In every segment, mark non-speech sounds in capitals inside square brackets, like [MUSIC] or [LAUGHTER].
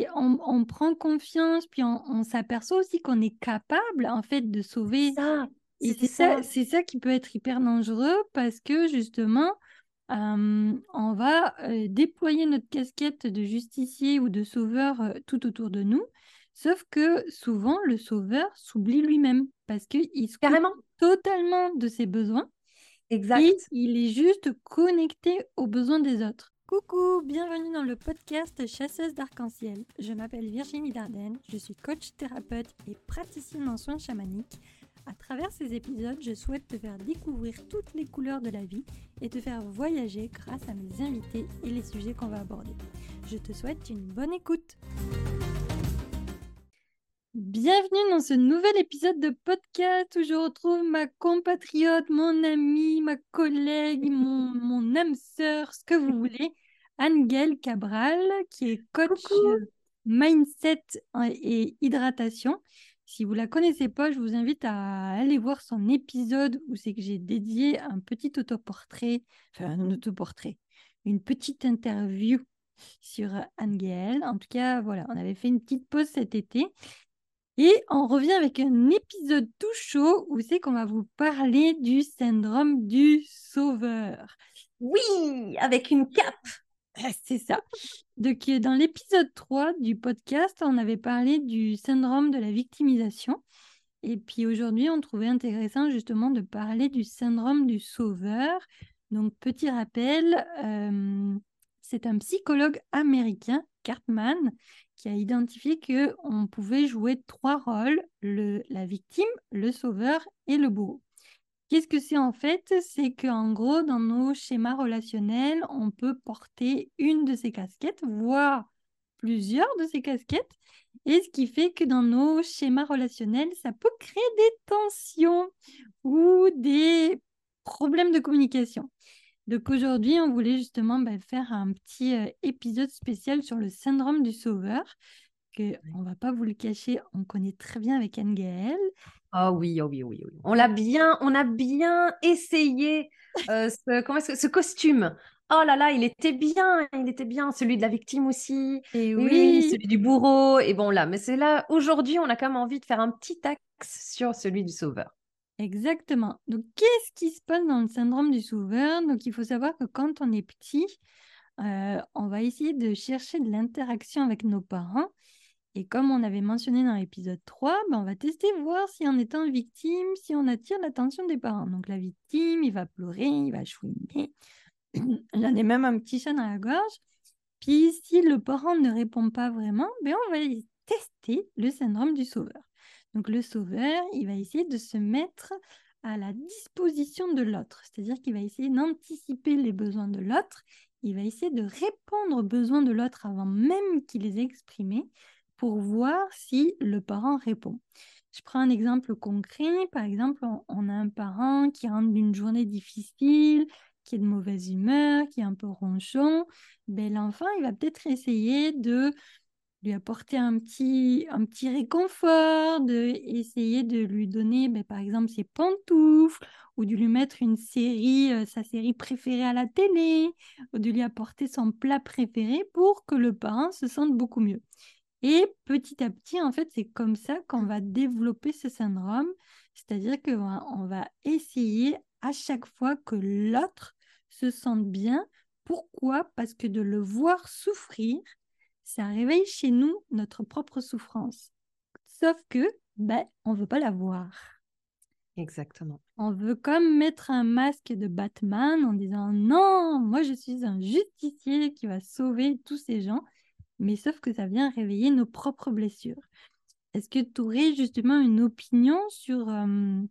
c'est on, on prend confiance, puis on, on s'aperçoit aussi qu'on est capable en fait de sauver. Ça, Et c'est ça, ça. c'est ça qui peut être hyper dangereux parce que justement, euh, on va euh, déployer notre casquette de justicier ou de sauveur euh, tout autour de nous. Sauf que souvent, le sauveur s'oublie lui-même parce qu'il se Carrément. totalement de ses besoins et Exact. il est juste connecté aux besoins des autres. Coucou, bienvenue dans le podcast Chasseuse d'arc-en-ciel. Je m'appelle Virginie Dardenne, je suis coach thérapeute et praticienne en soins chamaniques. À travers ces épisodes, je souhaite te faire découvrir toutes les couleurs de la vie et te faire voyager grâce à mes invités et les sujets qu'on va aborder. Je te souhaite une bonne écoute. Bienvenue dans ce nouvel épisode de podcast où je retrouve ma compatriote, mon amie, ma collègue, mon, mon âme sœur, ce que vous voulez, Angèle Cabral, qui est coach Coucou. euh, mindset et hydratation. Si vous la connaissez pas, je vous invite à aller voir son épisode où c'est que j'ai dédié un petit autoportrait, enfin un autoportrait, une petite interview sur Angèle. En tout cas, voilà, on avait fait une petite pause cet été. Et on revient avec un épisode tout chaud où c'est qu'on va vous parler du syndrome du sauveur. Oui, avec une cape. [LAUGHS] C'est ça. Donc, euh, dans l'épisode 3 du podcast, on avait parlé du syndrome de la victimisation. Et puis aujourd'hui, on trouvait intéressant justement de parler du syndrome du sauveur. Donc, petit rappel, euh, c'est un psychologue américain, Cartman, qui a identifié qu'on pouvait jouer trois rôles, le, la victime, le sauveur et le bourreau. Qu'est-ce que c'est en fait? C'est qu'en gros, dans nos schémas relationnels, on peut porter une de ces casquettes, voire plusieurs de ces casquettes. Et ce qui fait que dans nos schémas relationnels, ça peut créer des tensions ou des problèmes de communication. Donc aujourd'hui, on voulait justement bah, faire un petit euh, épisode spécial sur le syndrome du sauveur, que on va pas vous le cacher, on connaît très bien avec Oh oui, oh oui, oui, oui. On l'a bien, on a bien essayé euh, ce, comment est-ce que- ce costume. Oh là là, il était bien, il était bien, celui de la victime aussi. Et Oui, oui, celui du bourreau. Et bon là, mais c'est là, aujourd'hui, on a quand même envie de faire un petit axe sur celui du sauveur. Exactement. Donc, qu'est-ce qui se passe dans le syndrome du sauveur? Donc, il faut savoir que quand on est petit, euh, on va essayer de chercher de l'interaction avec nos parents. Et comme on avait mentionné dans l'épisode 3, ben, on va tester, voir si en étant victime, si on attire l'attention des parents. Donc, la victime, il va pleurer, il va chouiner. [CLEARS THROAT] J'en ai même un petit chat dans la gorge. Puis, si le parent ne répond pas vraiment, ben, on va tester le syndrome du sauveur. Donc le sauveur, il va essayer de se mettre à la disposition de l'autre, c'est-à-dire qu'il va essayer d'anticiper les besoins de l'autre, il va essayer de répondre aux besoins de l'autre avant même qu'il les ait exprimés pour voir si le parent répond. Je prends un exemple concret, par exemple, on, a un parent qui rentre d'une journée difficile, qui est de mauvaise humeur, qui est un peu ronchon, ben, l'enfant, il va peut-être essayer de lui apporter un petit, un petit réconfort, de essayer de lui donner, ben, par exemple, ses pantoufles, ou de lui mettre une série, euh, sa série préférée à la télé, ou de lui apporter son plat préféré pour que le parent se sente beaucoup mieux. Et petit à petit, en fait, c'est comme ça qu'on va développer ce syndrome, c'est-à-dire qu'on va essayer à chaque fois que l'autre se sente bien. Pourquoi? Parce que de le voir souffrir, ça réveille chez nous notre propre souffrance. Sauf que, ben, on veut pas la voir. Exactement. On veut comme mettre un masque de Batman en disant non, moi je suis un justicier qui va sauver tous ces gens. Mais sauf que ça vient réveiller nos propres blessures. Est-ce que tu aurais justement une opinion sur un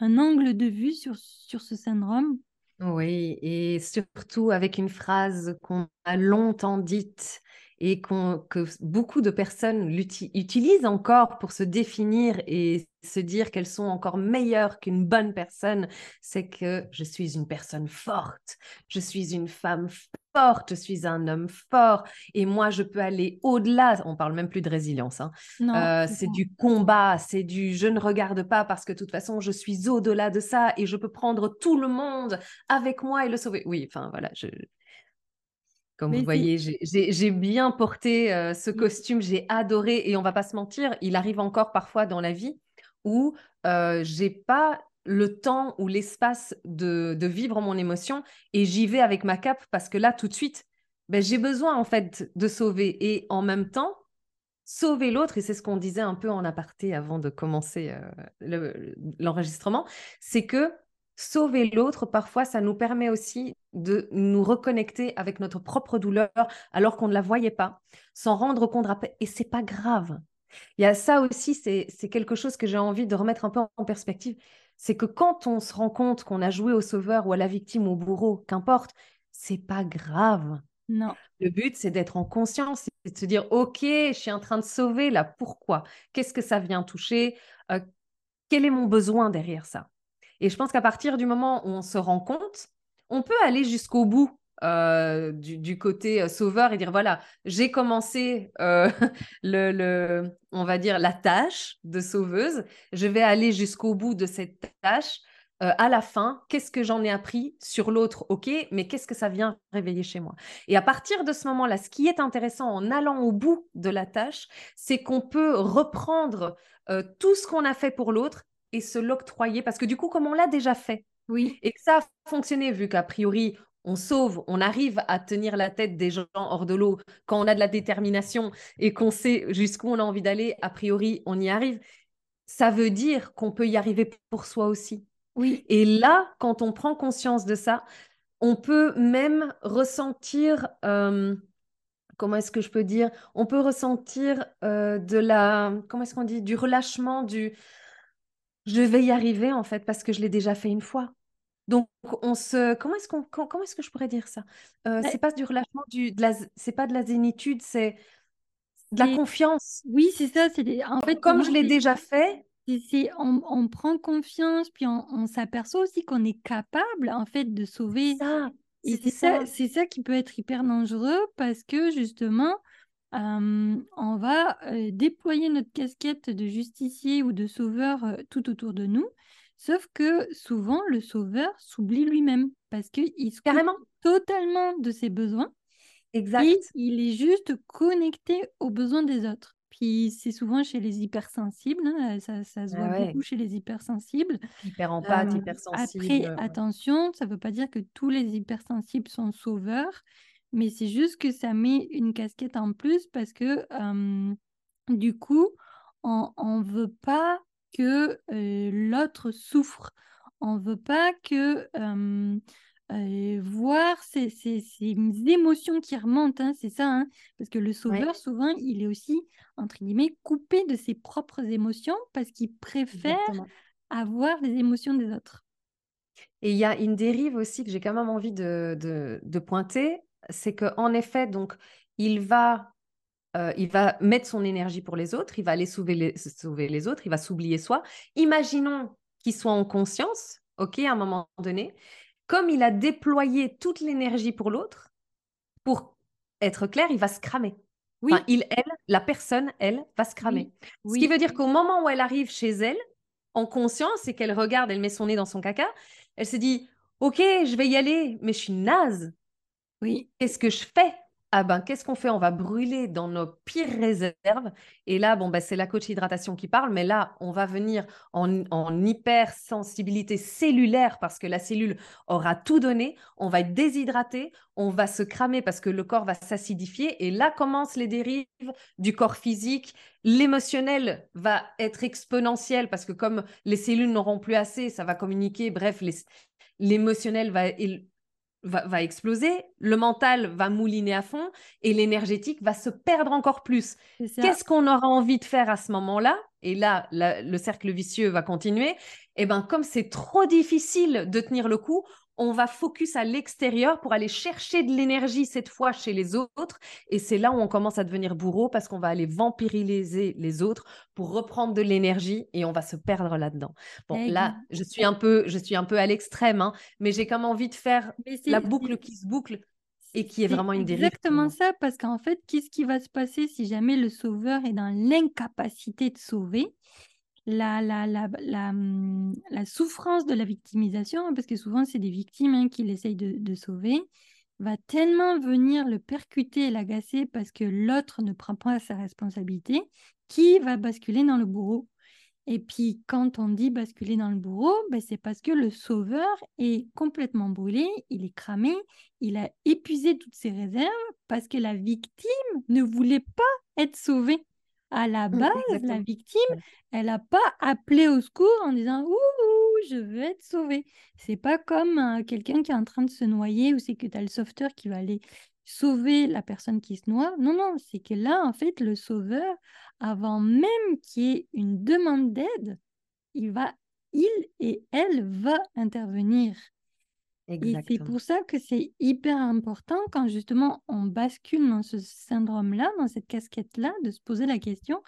angle de vue sur, sur ce syndrome? Oui, et surtout avec une phrase qu'on a longtemps dite et que beaucoup de personnes utilisent encore pour se définir et se dire qu'elles sont encore meilleures qu'une bonne personne, c'est que je suis une personne forte, je suis une femme forte, je suis un homme fort et moi je peux aller au-delà. On parle même plus de résilience, hein. Euh, c'est du combat, c'est du je ne regarde pas parce que de toute façon je suis au-delà de ça et je peux prendre tout le monde avec moi et le sauver. Oui, enfin voilà, je... Comme Mais vous voyez, j'ai- bien porté euh, ce Mm. costume, j'ai adoré et on va pas se mentir, il arrive encore parfois dans la vie où euh, j'ai pas le temps ou l'espace de, vivre mon émotion et j'y vais avec ma cape parce que là, tout de suite, ben, j'ai besoin en fait de sauver et en même temps, sauver l'autre, et c'est ce qu'on disait un peu en aparté avant de commencer euh, le- l'enregistrement, c'est que sauver l'autre, parfois, ça nous permet aussi de nous reconnecter avec notre propre douleur alors qu'on ne la voyait pas, s'en rendre compte et c'est pas grave. Il y a ça aussi, c'est c'est quelque chose que j'ai envie de remettre un peu en perspective, c'est que quand on se rend compte qu'on a joué au sauveur ou à la victime ou au bourreau, qu'importe, c'est pas grave. Non. Le but, c'est d'être en conscience, c'est de se dire, OK, je suis en train de sauver là, pourquoi? Qu'est-ce que ça vient toucher? Euh, Quel est mon besoin derrière ça? Et je pense qu'à partir du moment où on se rend compte, on peut aller jusqu'au bout euh, du, du côté euh, sauveur et dire, voilà, j'ai commencé euh, [LAUGHS] le, le, on va dire, la tâche de sauveuse, je vais aller jusqu'au bout de cette tâche. Euh, à la fin, qu'est-ce que j'en ai appris sur l'autre? Ok, mais qu'est-ce que ça vient réveiller chez moi? Et à partir de ce moment-là, ce qui est intéressant en allant au bout de la tâche, c'est qu'on peut reprendre tout ce qu'on a fait pour l'autre et se l'octroyer, parce que du coup, comme on l'a déjà fait, Oui. et que ça a fonctionné, vu qu'a priori, on sauve, on arrive à tenir la tête des gens hors de l'eau, quand on a de la détermination et qu'on sait jusqu'où on a envie d'aller, a priori, on y arrive, ça veut dire qu'on peut y arriver pour soi aussi. Oui. Et là, quand on prend conscience de ça, on peut même ressentir, euh, comment est-ce que je peux dire, on peut ressentir euh, de la, comment est-ce qu'on dit, du relâchement, du, je vais y arriver en fait parce que je l'ai déjà fait une fois. Donc on se, comment est-ce qu'on, comment est-ce que je pourrais dire ça? Euh, C'est pas du relâchement, du, de la, c'est pas de la zénitude, c'est de la confiance. Oui, c'est ça. C'est des- En fait, Comme je l'ai déjà fait, c'est- on, on prend confiance, puis on, on s'aperçoit aussi qu'on est capable, en fait, de sauver. ça, Et c'est ça, c'est ça qui peut être hyper dangereux parce que justement, euh, on va euh, déployer notre casquette de justicier ou de sauveur tout autour de nous. Sauf que souvent, le sauveur s'oublie lui-même parce qu'il se coupe Carrément, totalement de ses besoins et exact. il est juste connecté aux besoins des autres. Puis c'est souvent chez les hypersensibles, hein, ça, ça se Ah voit ouais. beaucoup chez les hypersensibles. Hyper empathe, Euh, hypersensible. après, ouais. attention, ça ne veut pas dire que tous les hypersensibles sont sauveurs, mais c'est juste que ça met une casquette en plus parce que euh, du coup, on ne veut pas que l'autre souffre. On ne veut pas que euh, voir ces, ces- ces émotions qui remontent, hein, c'est ça, hein, parce que le sauveur, souvent, il est aussi, entre guillemets, coupé de ses propres émotions parce qu'il préfère Exactement. avoir les émotions des autres. Et il y a une dérive aussi que j'ai quand même envie de, de, de pointer, c'est qu'en effet, donc, il va, euh, il va mettre son énergie pour les autres, il va aller sauver les, sauver les autres, il va s'oublier soi. Imaginons qu'il soit en conscience, ok, à un moment donné, comme il a déployé toute l'énergie pour l'autre, pour être clair, il va se cramer. Oui, Enfin, il, elle, la personne, elle, va se cramer. oui, Ce qui veut dire qu'au moment où elle arrive chez elle, en conscience, et qu'elle regarde, elle met son nez dans son caca, elle se dit, OK, je vais y aller, mais je suis naze. oui, Qu'est-ce que je fais? Ah ben, qu'est-ce qu'on fait? On va brûler dans nos pires réserves. Et là, bon, ben, c'est la coach hydratation qui parle, mais là, on va venir en, en hypersensibilité cellulaire parce que la cellule aura tout donné. On va être déshydraté, on va se cramer parce que le corps va s'acidifier. Et là commencent les dérives du corps physique. L'émotionnel va être exponentiel parce que comme les cellules n'auront plus assez, ça va communiquer. Bref, l'émotionnel va, va, va exploser, le mental va mouliner à fond et l'énergétique va se perdre encore plus. Qu'est-ce qu'on aura envie de faire à ce moment-là? Et là, la- le cercle vicieux va continuer. Et ben, comme c'est trop difficile de tenir le coup, on va focus à l'extérieur pour aller chercher de l'énergie cette fois chez les autres. Et c'est là où on commence à devenir bourreau parce qu'on va aller vampiriliser les autres pour reprendre de l'énergie et on va se perdre là-dedans. Bon, là, je suis un peu, je suis un peu à l'extrême, hein, mais j'ai comme envie de faire la boucle qui se boucle et qui est c'est vraiment une dérive. exactement ça, parce qu'en fait, qu'est-ce qui va se passer si jamais le sauveur est dans l'incapacité de sauver? Hum, la souffrance de la victimisation, hein, parce que souvent c'est des victimes hein, qu'il essaye de, de sauver, va tellement venir le percuter et l'agacer parce que l'autre ne prend pas sa responsabilité, qui va basculer dans le bourreau. Et puis, quand on dit basculer dans le bourreau, ben, c'est parce que le sauveur est complètement brûlé, il est cramé, il a épuisé toutes ses réserves parce que la victime ne voulait pas être sauvée. À la Mmh, base, la victime, elle n'a pas appelé au secours en disant Ouh, je veux être sauvée. C'est pas comme euh, quelqu'un qui est en train de se noyer ou c'est que tu as le sauveteur qui va aller sauver la personne qui se noie. Non, non, c'est que là, en fait, le sauveur, avant même qu'il y ait une demande d'aide, il va, il et elle va intervenir. Et c'est pour ça que c'est hyper important quand justement on bascule dans ce syndrome-là, dans cette casquette-là, de se poser la question,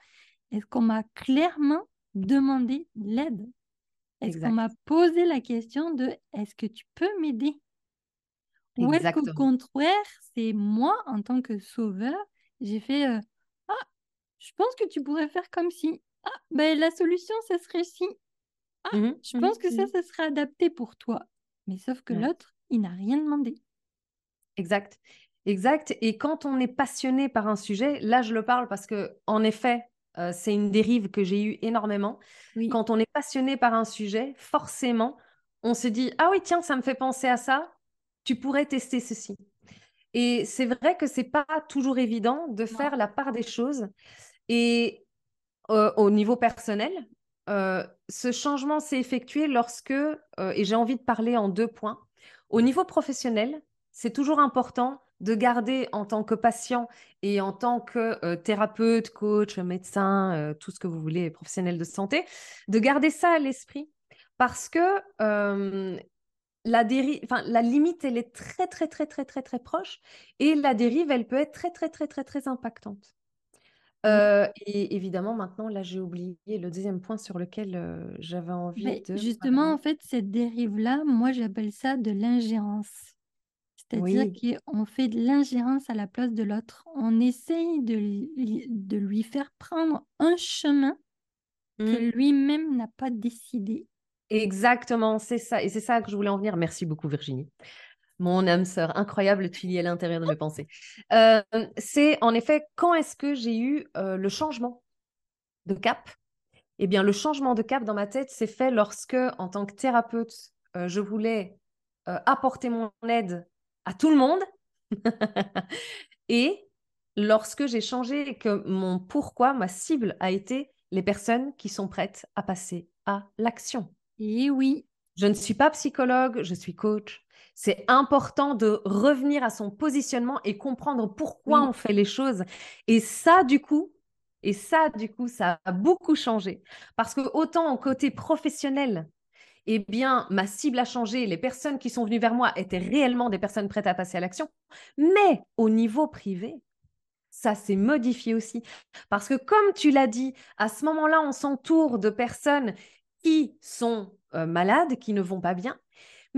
est-ce qu'on m'a clairement demandé l'aide? Est-ce qu'on m'a posé la question de est-ce que tu peux m'aider? Ou est-ce qu'au contraire, c'est moi en tant que sauveur, j'ai fait euh, Ah, je pense que tu pourrais faire comme si. Ah, ben la solution, ça serait si. Ah, Mhm, je mhm, pense que ça, mhm. ça serait adapté pour toi. Mais sauf que Ouais. l'autre, il n'a rien demandé. Exact. Exact. Et quand on est passionné par un sujet, là, je le parle parce que, en effet, euh, c'est une dérive que j'ai eue énormément. Oui. Quand on est passionné par un sujet, forcément, on se dit Ah oui, tiens, ça me fait penser à ça. Tu pourrais tester ceci. Et c'est vrai que c'est pas toujours évident de faire la part des choses. Et euh, au niveau personnel, euh, ce changement s'est effectué lorsque, euh, et j'ai envie de parler en deux points. Au niveau professionnel, c'est toujours important de garder en tant que patient et en tant que euh, thérapeute, coach, médecin, tout ce que vous voulez, professionnel de santé, de garder ça à l'esprit parce que la dérive, enfin la limite, elle est très très très très très très proche et la dérive, elle peut être très très très très très impactante. Euh, et évidemment, maintenant, là, j'ai oublié le deuxième point sur lequel euh, j'avais envie Mais de justement, en fait, cette dérive-là, moi, j'appelle ça de l'ingérence. C'est-à-dire Oui, qu'on fait de l'ingérence à la place de l'autre. On essaye de, lui- de lui faire prendre un chemin que Mm. lui-même n'a pas décidé. exactement, c'est ça. Et c'est ça que je voulais en venir. Merci beaucoup, Virginie. Mon âme sœur, incroyable, tu lis à l'intérieur de mes pensées. Euh, c'est en effet quand est-ce que j'ai eu euh, le changement de cap? Eh bien, le changement de cap dans ma tête s'est fait lorsque, en tant que thérapeute, euh, je voulais apporter mon aide à tout le monde. [LAUGHS] Et lorsque j'ai changé et que mon pourquoi, ma cible a été les personnes qui sont prêtes à passer à l'action. Et oui, Je ne suis pas psychologue, je suis coach. C'est important de revenir à son positionnement et comprendre pourquoi on fait les choses. Et ça, du coup, et ça, du coup, ça a beaucoup changé. Parce que autant au côté professionnel, eh bien, ma cible a changé. Les personnes qui sont venues vers moi étaient réellement des personnes prêtes à passer à l'action. Mais au niveau privé, ça s'est modifié aussi. Parce que comme tu l'as dit, à ce moment-là, on s'entoure de personnes qui sont euh, malades, qui ne vont pas bien,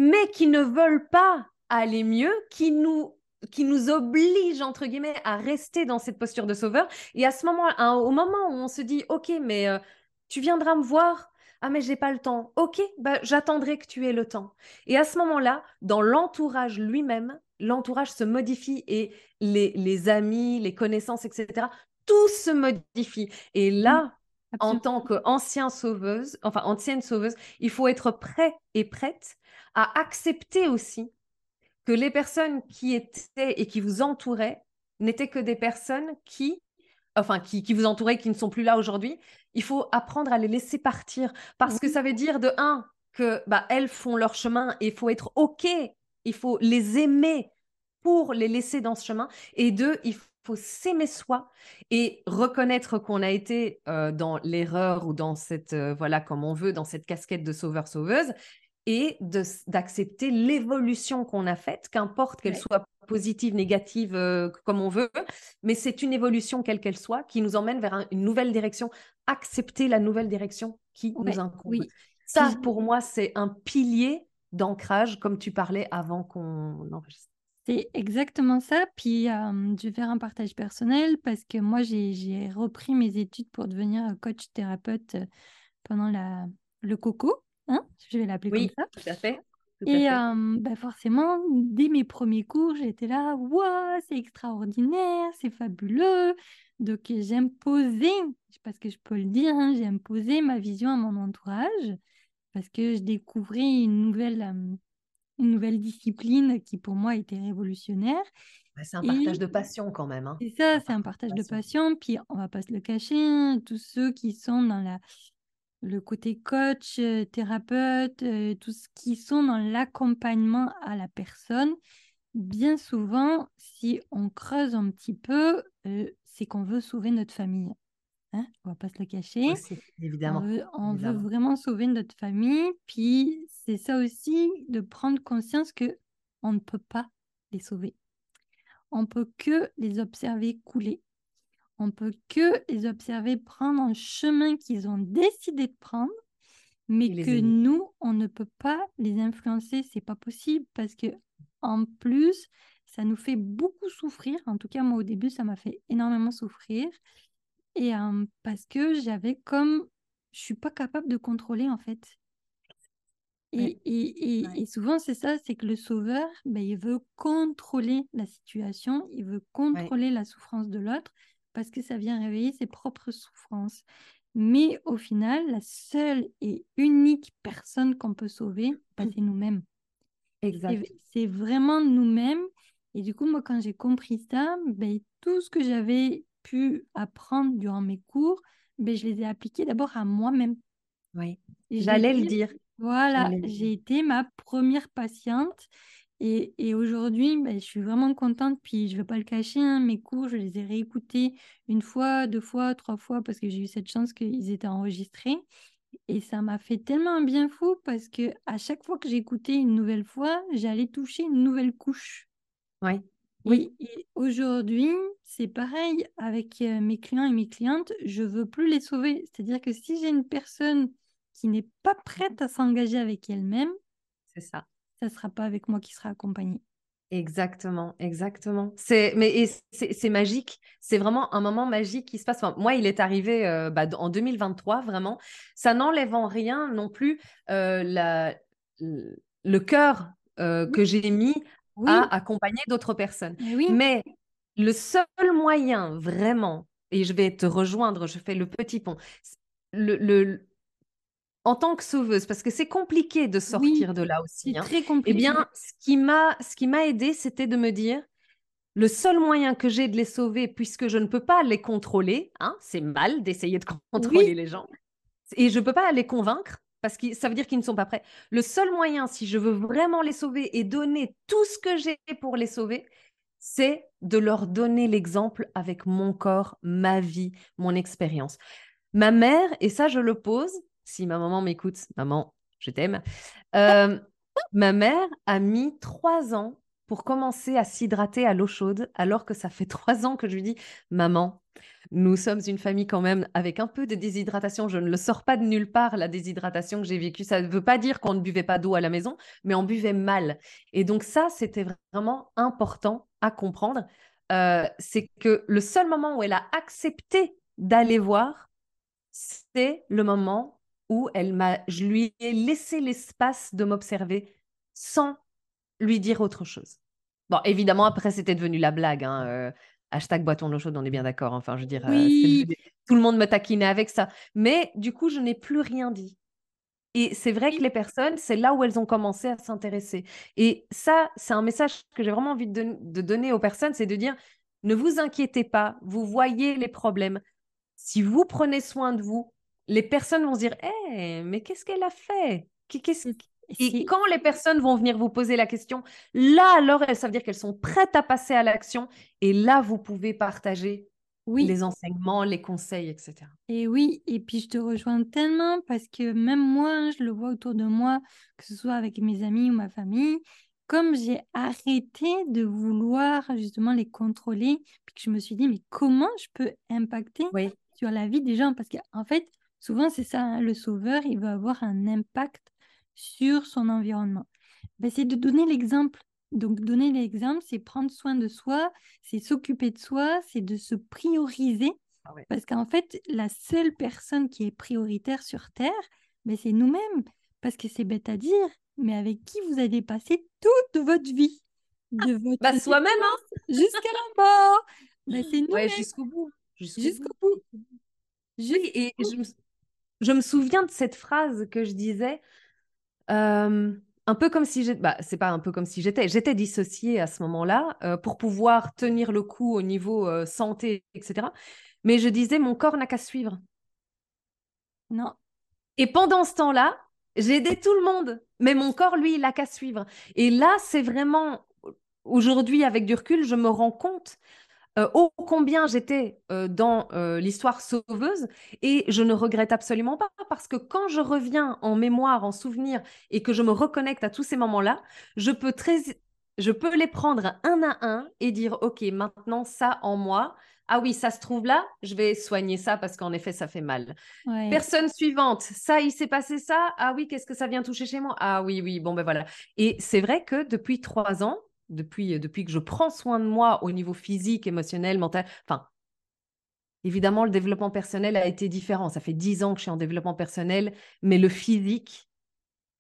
mais qui ne veulent pas aller mieux, qui nous qui nous obligent entre guillemets à rester dans cette posture de sauveur. Et à ce moment, au moment où on se dit, ok, mais euh, tu viendras me voir. Ah mais j'ai pas le temps. Ok, bah, j'attendrai que tu aies le temps. Et à ce moment-là, dans l'entourage lui-même, l'entourage se modifie et les, les amis, les connaissances, etc. Tout se modifie. Et là, en tant qu'ancienne sauveuse, enfin ancienne sauveuse, il faut être prêt et prête à accepter aussi que les personnes qui étaient et qui vous entouraient n'étaient que des personnes qui, enfin, qui, qui vous entouraient, qui ne sont plus là aujourd'hui. Il faut apprendre à les laisser partir parce que ça veut dire de un que bah, elles font leur chemin et il faut être ok, il faut les aimer pour les laisser dans ce chemin et deux, il faut s'aimer soi et reconnaître qu'on a été euh, dans l'erreur ou dans cette, euh, voilà, comme on veut, dans cette casquette de sauveur-sauveuse et d'accepter l'évolution qu'on a faite, qu'importe qu'elle Ouais. soit positive, négative, euh, comme on veut, mais c'est une évolution quelle qu'elle soit qui nous emmène vers un, une nouvelle direction, accepter la nouvelle direction qui Ouais, nous incombe. oui. Ça, pour moi, c'est un pilier d'ancrage, comme tu parlais avant qu'on enregistre. C'est exactement ça. Puis euh, je vais faire un partage personnel parce que moi, j'ai repris mes études pour devenir coach thérapeute pendant la, le coco. Hein je vais l'appeler Oui, comme ça. tout à fait. Et bah forcément, dès mes premiers cours, j'étais là, waouh, c'est extraordinaire, c'est fabuleux. Donc j'ai imposé, parce que je peux le dire, hein, j'ai imposé ma vision à mon entourage parce que je découvrais une nouvelle, une nouvelle discipline qui pour moi était révolutionnaire. c'est un partage de passion quand même. Hein. C'est ça, c'est un partage de passion. Puis on va pas se le cacher, hein, tous ceux qui sont dans la, le côté coach, euh, thérapeute, euh, tout ce qui sont dans l'accompagnement à la personne, bien souvent, si on creuse un petit peu, euh, c'est qu'on veut sauver notre famille. Hein on va pas se le cacher. évidemment. On, veut, vraiment sauver notre famille. Puis c'est ça aussi de prendre conscience que on ne peut pas les sauver. On peut que les observer couler. On peut que les observer prendre un chemin qu'ils ont décidé de prendre, mais que nous, on ne peut pas les influencer. C'est pas possible parce que en plus, ça nous fait beaucoup souffrir. En tout cas, moi, au début, ça m'a fait énormément souffrir. Et parce que j'avais comme... Je suis pas capable de contrôler, en fait. Et, et, et, souvent, c'est ça, c'est que le sauveur, ben, il veut contrôler la situation, il veut contrôler la souffrance de l'autre parce que ça vient réveiller ses propres souffrances. Mais au final, la seule et unique personne qu'on peut sauver, ben, c'est nous-mêmes. Exact. C'est vraiment nous-mêmes. Et du coup, moi, quand j'ai compris ça, ben, tout ce que j'avais pu apprendre durant mes cours, ben, je les ai appliqués d'abord à moi-même. Oui, j'allais le dire. Voilà, j'ai été ma première patiente. Et, et aujourd'hui, ben, je suis vraiment contente. Puis, je ne vais pas le cacher, hein, mes cours, je les ai réécoutés une fois, deux fois, trois fois, parce que j'ai eu cette chance qu'ils étaient enregistrés. Et ça m'a fait tellement un bien fou parce que à chaque fois que j'écoutais une nouvelle fois, j'allais toucher une nouvelle couche. Oui. Oui, et aujourd'hui, c'est pareil avec euh, mes clients et mes clientes, je veux plus les sauver. C'est-à-dire que si j'ai une personne qui n'est pas prête à s'engager avec elle-même, c'est ça. Ça sera pas avec moi qui sera accompagnée. Exactement, exactement. C'est mais c'est magique. C'est vraiment un moment magique qui se passe. moi, il est arrivé euh, bah, en 2023, vraiment. Ça n'enlève en rien non plus euh, la, le cœur que j'ai mis à accompagner d'autres personnes. Mais, le seul moyen vraiment, et je vais te rejoindre, je fais le petit pont, le, en tant que sauveuse, parce que c'est compliqué de sortir de là aussi. C'est hein. très compliqué. Eh bien, ce qui m'a, ce qui m'a aidé, c'était de me dire, le seul moyen que j'ai de les sauver, puisque je ne peux pas les contrôler, hein, c'est mal d'essayer de contrôler les gens, et je ne peux pas les convaincre, parce que ça veut dire qu'ils ne sont pas prêts. Le seul moyen, si je veux vraiment les sauver et donner tout ce que j'ai pour les sauver, c'est de leur donner l'exemple avec mon corps, ma vie, mon expérience. Ma mère, et ça je le pose, si ma maman m'écoute, maman, je t'aime, euh, ma mère a mis trois ans pour commencer à s'hydrater à l'eau chaude, alors que ça fait trois ans que je lui dis, maman, nous sommes une famille quand même avec un peu de déshydratation. Je ne le sors pas de nulle part, la déshydratation que j'ai vécue. Ça ne veut pas dire qu'on ne buvait pas d'eau à la maison, mais on buvait mal. Et donc ça, c'était vraiment important à comprendre. Euh, c'est que le seul moment où elle a accepté d'aller voir, c'est le moment où elle m'a, je lui ai laissé l'espace de m'observer sans lui dire autre chose. Bon, évidemment, après, c'était devenu la blague. Hein, euh, Hashtag boiton d'eau chaude, on est bien d'accord. Enfin, je veux dire, euh, tout le monde me taquinait avec ça. Mais du coup, je n'ai plus rien dit. Et c'est vrai que les personnes, c'est là où elles ont commencé à s'intéresser. Et ça, c'est un message que j'ai vraiment envie de, donner aux personnes, c'est de dire, ne vous inquiétez pas, vous voyez les problèmes. Si vous prenez soin de vous, les personnes vont se dire, mais qu'est-ce qu'elle a fait? Qu'est-ce et quand les personnes vont venir vous poser la question, là, alors, ça veut dire qu'elles sont prêtes à passer à l'action. Et là, vous pouvez partager oui. les enseignements, les conseils, etc. Et oui, et puis je te rejoins tellement parce que même moi, je le vois autour de moi, que ce soit avec mes amis ou ma famille, comme j'ai arrêté de vouloir justement les contrôler, puis que je me suis dit, mais comment je peux impacter sur la vie des gens? Parce qu'en fait, souvent, c'est ça, hein, le sauveur, il veut avoir un impact sur son environnement ben, C'est de donner l'exemple. Donc, donner l'exemple, c'est prendre soin de soi, c'est s'occuper de soi, c'est de se prioriser. Ah Parce qu'en fait, la seule personne qui est prioritaire sur Terre, ben, c'est nous-mêmes. Parce que c'est bête à dire, mais avec qui vous allez passer toute votre vie? De votre Bah, soi-même, hein. jusqu'à la mort. Bah, c'est nous Ouais, jusqu'au bout. Jusqu'au jusqu'au bout. bout. Oui, et je me, je me souviens de cette phrase que je disais, euh, un peu comme si j'étais, bah, c'est pas un peu comme si j'étais, j'étais dissociée à ce moment-là euh, pour pouvoir tenir le coup au niveau euh, santé, etc. Mais je disais, mon corps n'a qu'à suivre. Non, Et pendant ce temps-là, j'ai aidé tout le monde, mais mon corps, lui, il n'a qu'à suivre. Et là, c'est vraiment, aujourd'hui, avec du recul, je me rends compte euh, ô combien j'étais euh, dans euh, l'histoire sauveuse et je ne regrette absolument pas parce que quand je reviens en mémoire, en souvenir et que je me reconnecte à tous ces moments-là, je peux très, je peux les prendre un à un et dire ok maintenant ça en moi. Ah oui, ça se trouve là, je vais soigner ça parce qu'en effet, ça fait mal. ouais. Personne suivante, ça, il s'est passé ça. Ah oui, qu'est-ce que ça vient toucher chez moi? Ah oui, oui, bon ben voilà. Et c'est vrai que depuis trois ans, depuis, depuis que je prends soin de moi au niveau physique, émotionnel, mental, enfin, évidemment, le développement personnel a été différent. Ça fait dix ans que je suis en développement personnel, mais le physique,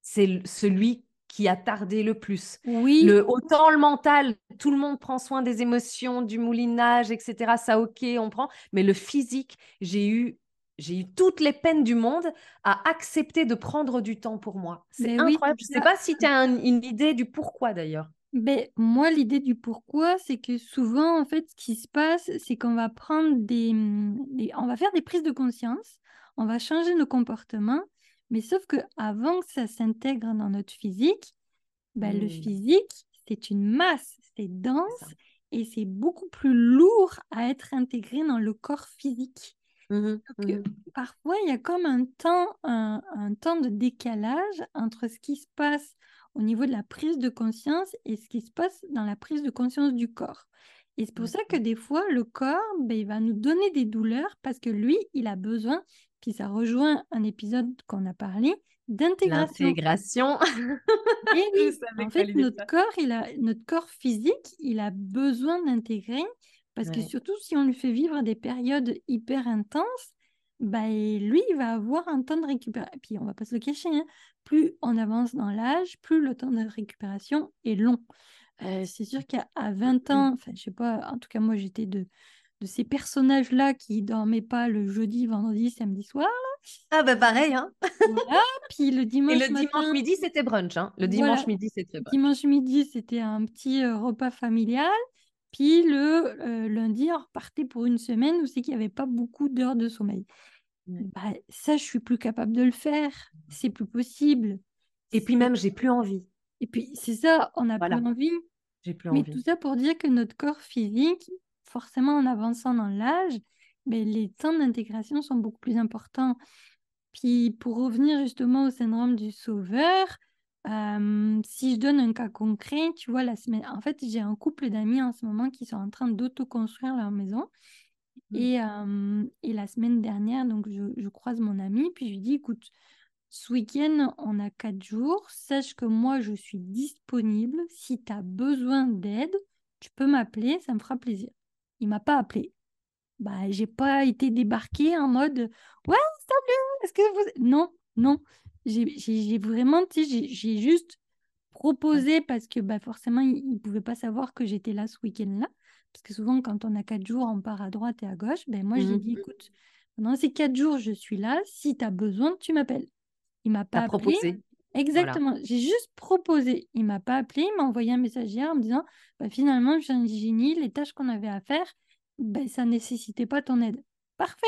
c'est celui qui a tardé le plus. Oui, Le, autant le mental, tout le monde prend soin des émotions, du moulinage, etc. Ça, ok, on prend. Mais le physique, j'ai eu, j'ai eu toutes les peines du monde à accepter de prendre du temps pour moi. C'est oui, incroyable. Je ne sais pas si tu as un- une idée du pourquoi d'ailleurs. Ben, moi, l'idée du pourquoi, c'est que souvent, en fait, ce qui se passe, c'est qu'on va prendre des, hum, des- On va faire des prises de conscience, on va changer nos comportements, mais sauf que avant que ça s'intègre dans notre physique, ben, le Hmm. physique, c'est une masse, c'est C'est dense ça. et c'est beaucoup plus lourd à être intégré dans le corps physique. Mhm, Donc, euh, mhm. parfois, il y a comme un temps, un, un temps de décalage entre ce qui se passe au niveau de la prise de conscience et ce qui se passe dans la prise de conscience du corps. Et c'est pour ça que des fois, le corps, ben, il va nous donner des douleurs parce que lui, il a besoin, puis ça rejoint un épisode qu'on a parlé, d'intégration. L'intégration. Et [LAUGHS] oui, savais en fait, notre corps, il a, notre corps physique, il a besoin d'intégrer parce que surtout si on lui fait vivre des périodes hyper intenses, bah, et lui, il va avoir un temps de récupération. Et puis, on va pas se le cacher, hein, plus on avance dans l'âge, plus le temps de récupération est long. Euh, c'est sûr qu'à à 20 ans, enfin, je sais pas, en tout cas, moi, j'étais de, de ces personnages-là qui dormaient pas le jeudi, vendredi, samedi soir. Ah bah pareil, hein. Voilà. Puis le [LAUGHS] Et dimanche le dimanche midi, c'était brunch. Hein. Le Voilà. dimanche midi, c'était brunch. Dimanche midi, c'était un petit euh, repas familial. Puis le euh, lundi, on repartait pour une semaine où c'est qu'il n'y avait pas beaucoup d'heures de sommeil. Bah, ça, je suis plus capable de le faire. C'est plus possible. Et puis même, j'ai plus envie. Et puis, c'est ça, on n'a Voilà. plus envie. J'ai plus Mais envie. tout ça pour dire que notre corps physique, forcément en avançant dans l'âge, ben, les temps d'intégration sont beaucoup plus importants. Puis pour revenir justement au syndrome du sauveur, euh, si je donne un cas concret, tu vois, la semaine, en fait, j'ai un couple d'amis en ce moment qui sont en train d'auto-construire leur maison. Mm. Et, euh, et la semaine dernière, donc je, je croise mon ami, puis je lui dis, écoute, ce week-end, on a quatre jours. Sache que moi, je suis disponible. Si tu as besoin d'aide, tu peux m'appeler, ça me fera plaisir. Il m'a pas appelé. Bah, j'ai pas été débarquée en mode Ouais, salut, est-ce que vous. Non, non. J'ai j'ai- j'ai vraiment, tu sais, j'ai- j'ai juste proposé parce que bah, forcément, il ne pouvait pas savoir que j'étais là ce week-end-là. Parce que souvent, quand on a quatre jours, on part à droite et à gauche. Ben, moi, je lui ai Mhm. dit Écoute, pendant ces quatre jours, je suis là. Si tu as besoin, tu m'appelles. Il m'a pas appelé. proposé. Exactement. J'ai juste proposé. Il m'a pas appelé. Il m'a envoyé un message hier en me disant bah, finalement, Virginie, les tâches qu'on avait à faire, ben, ça nécessitait pas ton aide. Parfait.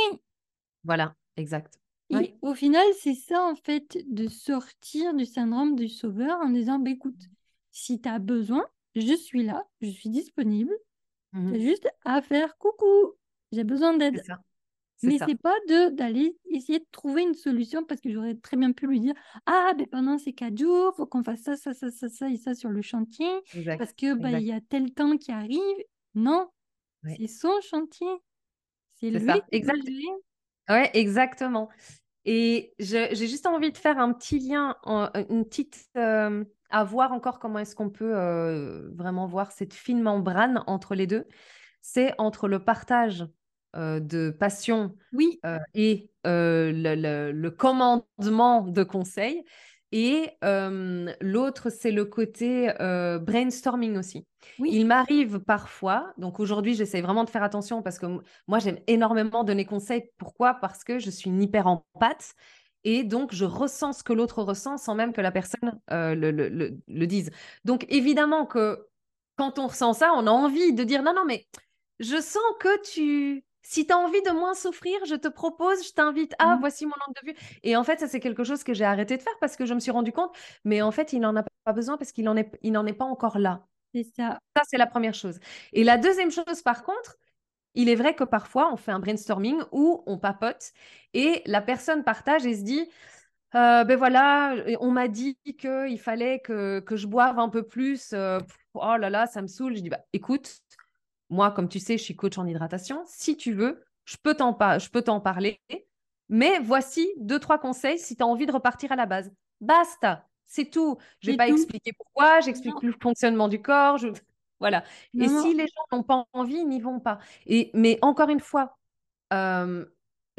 Voilà, exact. Et au final, c'est ça en fait de sortir du syndrome du sauveur en disant bah, écoute, si tu as besoin, je suis là, je suis disponible. Tu as juste à faire coucou, j'ai besoin d'aide. Mais c'est pas de d'aller essayer de trouver une solution parce que j'aurais très bien pu lui dire ah ben pendant ces quatre jours faut qu'on fasse ça ça ça ça ça et ça sur le chantier Exact. parce que bah il y a tel temps qui arrive non c'est son chantier c'est lui ça. Exact. Ouais, exactement. Et j'ai juste envie de faire un petit lien, en- une petite, euh, à voir encore comment est-ce qu'on peut euh, vraiment voir cette fine membrane entre les deux. C'est entre le partage euh, de passion oui euh, et euh, le, le- le commandement de conseil. Et l'autre, c'est le côté brainstorming aussi. Oui. Il m'arrive parfois, donc aujourd'hui, j'essaie vraiment de faire attention parce que moi, j'aime énormément donner conseil. Pourquoi? Parce que je suis une hyper empathe et donc je ressens ce que l'autre ressent sans même que la personne le, le, le, dise. Donc évidemment que quand on ressent ça, on a envie de dire non, non, mais je sens que tu si tu as envie de moins souffrir, je te propose, je t'invite à, mmh. voici mon angle de vue. Et en fait, ça, c'est quelque chose que j'ai arrêté de faire parce que je me suis rendu compte, mais en fait, il n'en a pas besoin parce qu'il n'en est, il est pas encore là. C'est ça. Ça, c'est la première chose. Et la deuxième chose, par contre, il est vrai que parfois, on fait un brainstorming où on papote et la personne partage et se dit, euh, ben voilà, on m'a dit qu'il fallait que, que je boive un peu plus. Euh, oh là là, ça me saoule. Je dis, bah, écoute, moi, comme tu sais, je suis coach en hydratation. Si tu veux, je peux t'en, je peux t'en parler. Mais voici deux, trois conseils si tu as envie de repartir à la base. Basta, c'est tout. Je ne vais pas expliquer pourquoi, j'explique le fonctionnement du corps. Voilà. Et si les gens n'ont pas envie, ils n'y vont pas. Et, mais encore une fois, euh,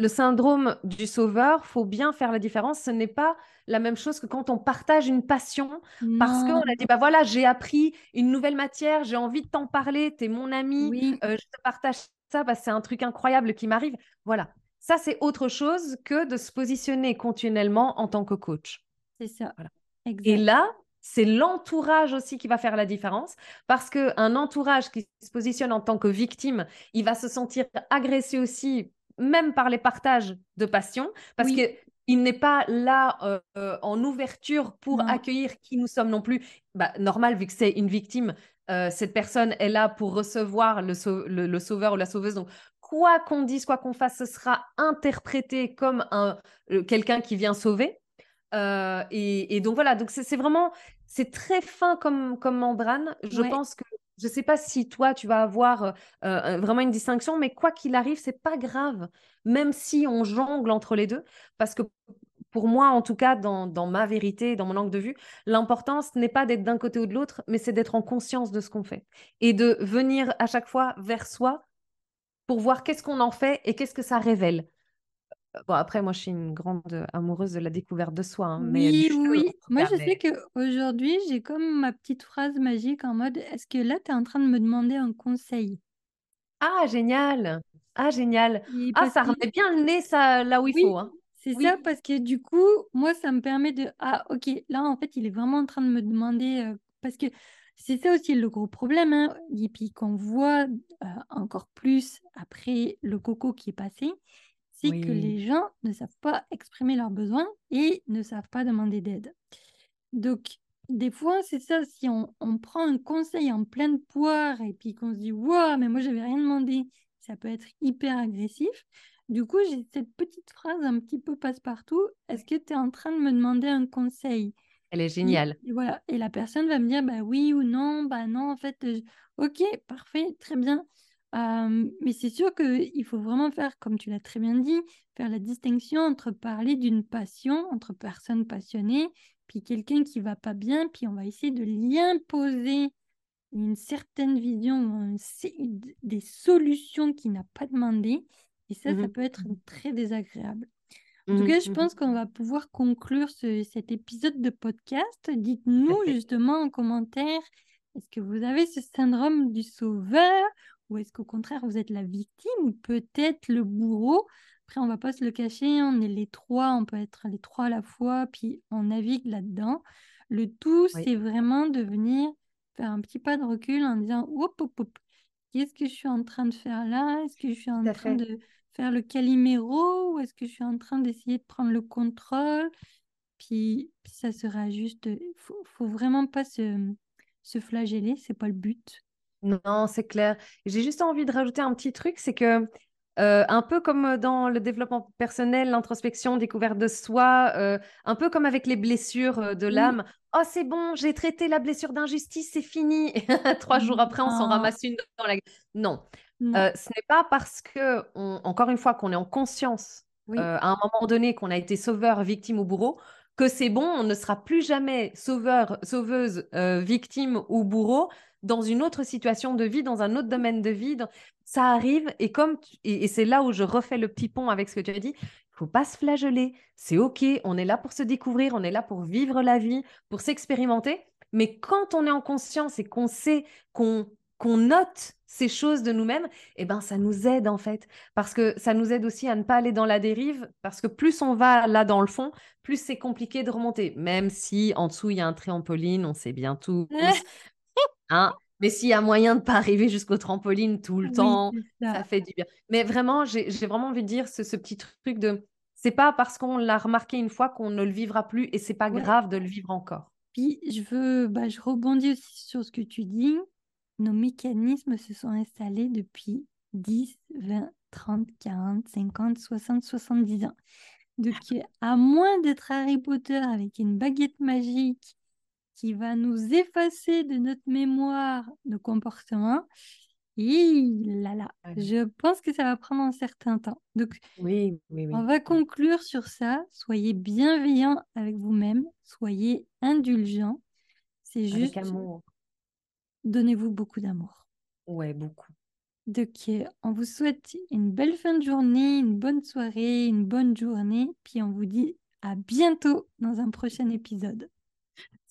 le syndrome du sauveur, faut bien faire la différence. Ce n'est pas la même chose que quand on partage une passion parce qu'on a dit bah voilà, j'ai appris une nouvelle matière, j'ai envie de t'en parler, tu es mon ami, euh, je te partage ça, bah, c'est un truc incroyable qui m'arrive. Voilà. Ça, c'est autre chose que de se positionner continuellement en tant que coach. C'est ça. Et là, c'est l'entourage aussi qui va faire la différence parce qu'un entourage qui se positionne en tant que victime, il va se sentir agressé aussi même par les partages de passion, parce qu'il n'est pas là euh, euh, en ouverture pour accueillir qui nous sommes non plus. Bah, normal, vu que c'est une victime, euh, cette personne est là pour recevoir le, sauveur ou la sauveuse. Donc, quoi qu'on dise, quoi qu'on fasse, ce sera interprété comme un, quelqu'un qui vient sauver. Et, donc voilà, donc c'est vraiment, c'est très fin comme, comme membrane. Je pense que je ne sais pas si toi, tu vas avoir vraiment une distinction, mais quoi qu'il arrive, c'est pas grave, même si on jongle entre les deux, parce que pour moi, en tout cas, dans, dans ma vérité, dans mon angle de vue, l'importance n'est pas d'être d'un côté ou de l'autre, mais c'est d'être en conscience de ce qu'on fait et de venir à chaque fois vers soi pour voir qu'est-ce qu'on en fait et qu'est-ce que ça révèle. Bon, après, moi, je suis une grande amoureuse de la découverte de soi. Hein, oui, oui. Moi, je sais qu'aujourd'hui, j'ai comme ma petite phrase magique en mode est-ce que là, tu es en train de me demander un conseil? Ah, génial Ah, génial Ah, ça remet bien le nez ça, là où il faut. Hein. C'est ça, parce que du coup, moi, ça me permet de Ah, ok, là, en fait, il est vraiment en train de me demander. Euh, parce que c'est ça aussi le gros problème. Hein, et puis qu'on voit euh, encore plus après le coco qui est passé c'est que les gens ne savent pas exprimer leurs besoins et ne savent pas demander d'aide. Donc, des fois, c'est ça, si on, prend un conseil en pleine poire et puis qu'on se dit, waouh, mais moi, j'avais rien demandé, ça peut être hyper agressif. Du coup, j'ai cette petite phrase un petit peu passe-partout. Est-ce que tu es en train de me demander un conseil? Elle est géniale. Et, voilà. Et la personne va me dire, bah oui ou non, bah non, en fait, ok, parfait, très bien mais c'est sûr qu'il faut vraiment faire, comme tu l'as très bien dit, faire la distinction entre parler d'une passion, entre personnes passionnées, puis quelqu'un qui va pas bien, puis on va essayer de lui imposer une certaine vision, des solutions qu'il n'a pas demandées. Et ça, ça mmh peut être très désagréable. En tout mmh cas, je mmh pense qu'on va pouvoir conclure cet épisode de podcast. Dites-nous justement en commentaire, est-ce que vous avez ce syndrome du sauveur ou est-ce qu'au contraire, vous êtes la victime ou peut-être le bourreau? Après, on va pas se le cacher, on est les trois, on peut être les trois à la fois, puis on navigue là-dedans. Le tout, c'est vraiment de venir faire un petit pas de recul en disant hop, hop, hop, qu'est-ce que je suis en train de faire là? Est-ce que je suis en train de faire le caliméro ou est-ce que je suis en train d'essayer de prendre le contrôle? Puis, ça sera juste, faut, faut vraiment pas se, se flageller, c'est pas le but. Non, c'est clair. J'ai juste envie de rajouter un petit truc, c'est que euh, un peu comme dans le développement personnel, l'introspection, découverte de soi, euh, un peu comme avec les blessures euh, de l'âme. Oh, c'est bon, j'ai traité la blessure d'injustice, c'est fini. [LAUGHS] Trois jours après, on s'en ramasse une dans la. Non, ce n'est pas parce que, encore une fois, qu'on est en conscience à un moment donné qu'on a été sauveur, victime ou bourreau, que c'est bon, on ne sera plus jamais sauveur, sauveuse, victime ou bourreau dans une autre situation de vie, dans un autre domaine de vie. Ça arrive et comme et, c'est là où je refais le petit pont avec ce que tu as dit. Il faut pas se flageller. C'est ok. On est là pour se découvrir. On est là pour vivre la vie, pour s'expérimenter. Mais quand on est en conscience et qu'on sait qu'on qu'on note ces choses de nous-mêmes, eh ben ça nous aide en fait, parce que ça nous aide aussi à ne pas aller dans la dérive, parce que plus on va là dans le fond, plus c'est compliqué de remonter, même si en dessous il y a un trampoline, on sait bien tous, [LAUGHS] hein, mais s'il y a moyen de pas arriver jusqu'au trampoline tout le temps, ça. fait du bien. Mais vraiment, j'ai vraiment envie de dire ce, ce petit truc de, c'est pas parce qu'on l'a remarqué une fois qu'on ne le vivra plus, et c'est pas grave de le vivre encore. Puis je veux, bah, je rebondis aussi sur ce que tu dis nos mécanismes se sont installés depuis 10, 20, 30, 40, 50, 60, 70 ans. Donc, à moins d'être Harry Potter avec une baguette magique qui va nous effacer de notre mémoire nos comportements, et là là, je pense que ça va prendre un certain temps. Donc, oui, oui, on va conclure sur ça. Soyez bienveillants avec vous-même, soyez indulgents. C'est juste amour donnez-vous beaucoup d'amour. Ouais, beaucoup. Donc, on vous souhaite une belle fin de journée, une bonne soirée, une bonne journée. Puis on vous dit à bientôt dans un prochain épisode.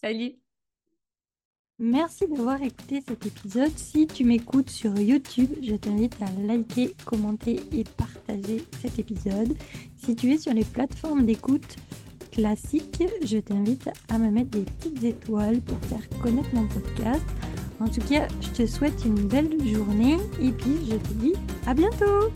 Salut Merci d'avoir écouté cet épisode. Si tu m'écoutes sur YouTube, je t'invite à liker, commenter et partager cet épisode. Si tu es sur les plateformes d'écoute classiques, je t'invite à me mettre des petites étoiles pour faire connaître mon podcast. En tout cas, je te souhaite une belle journée et puis je te dis à bientôt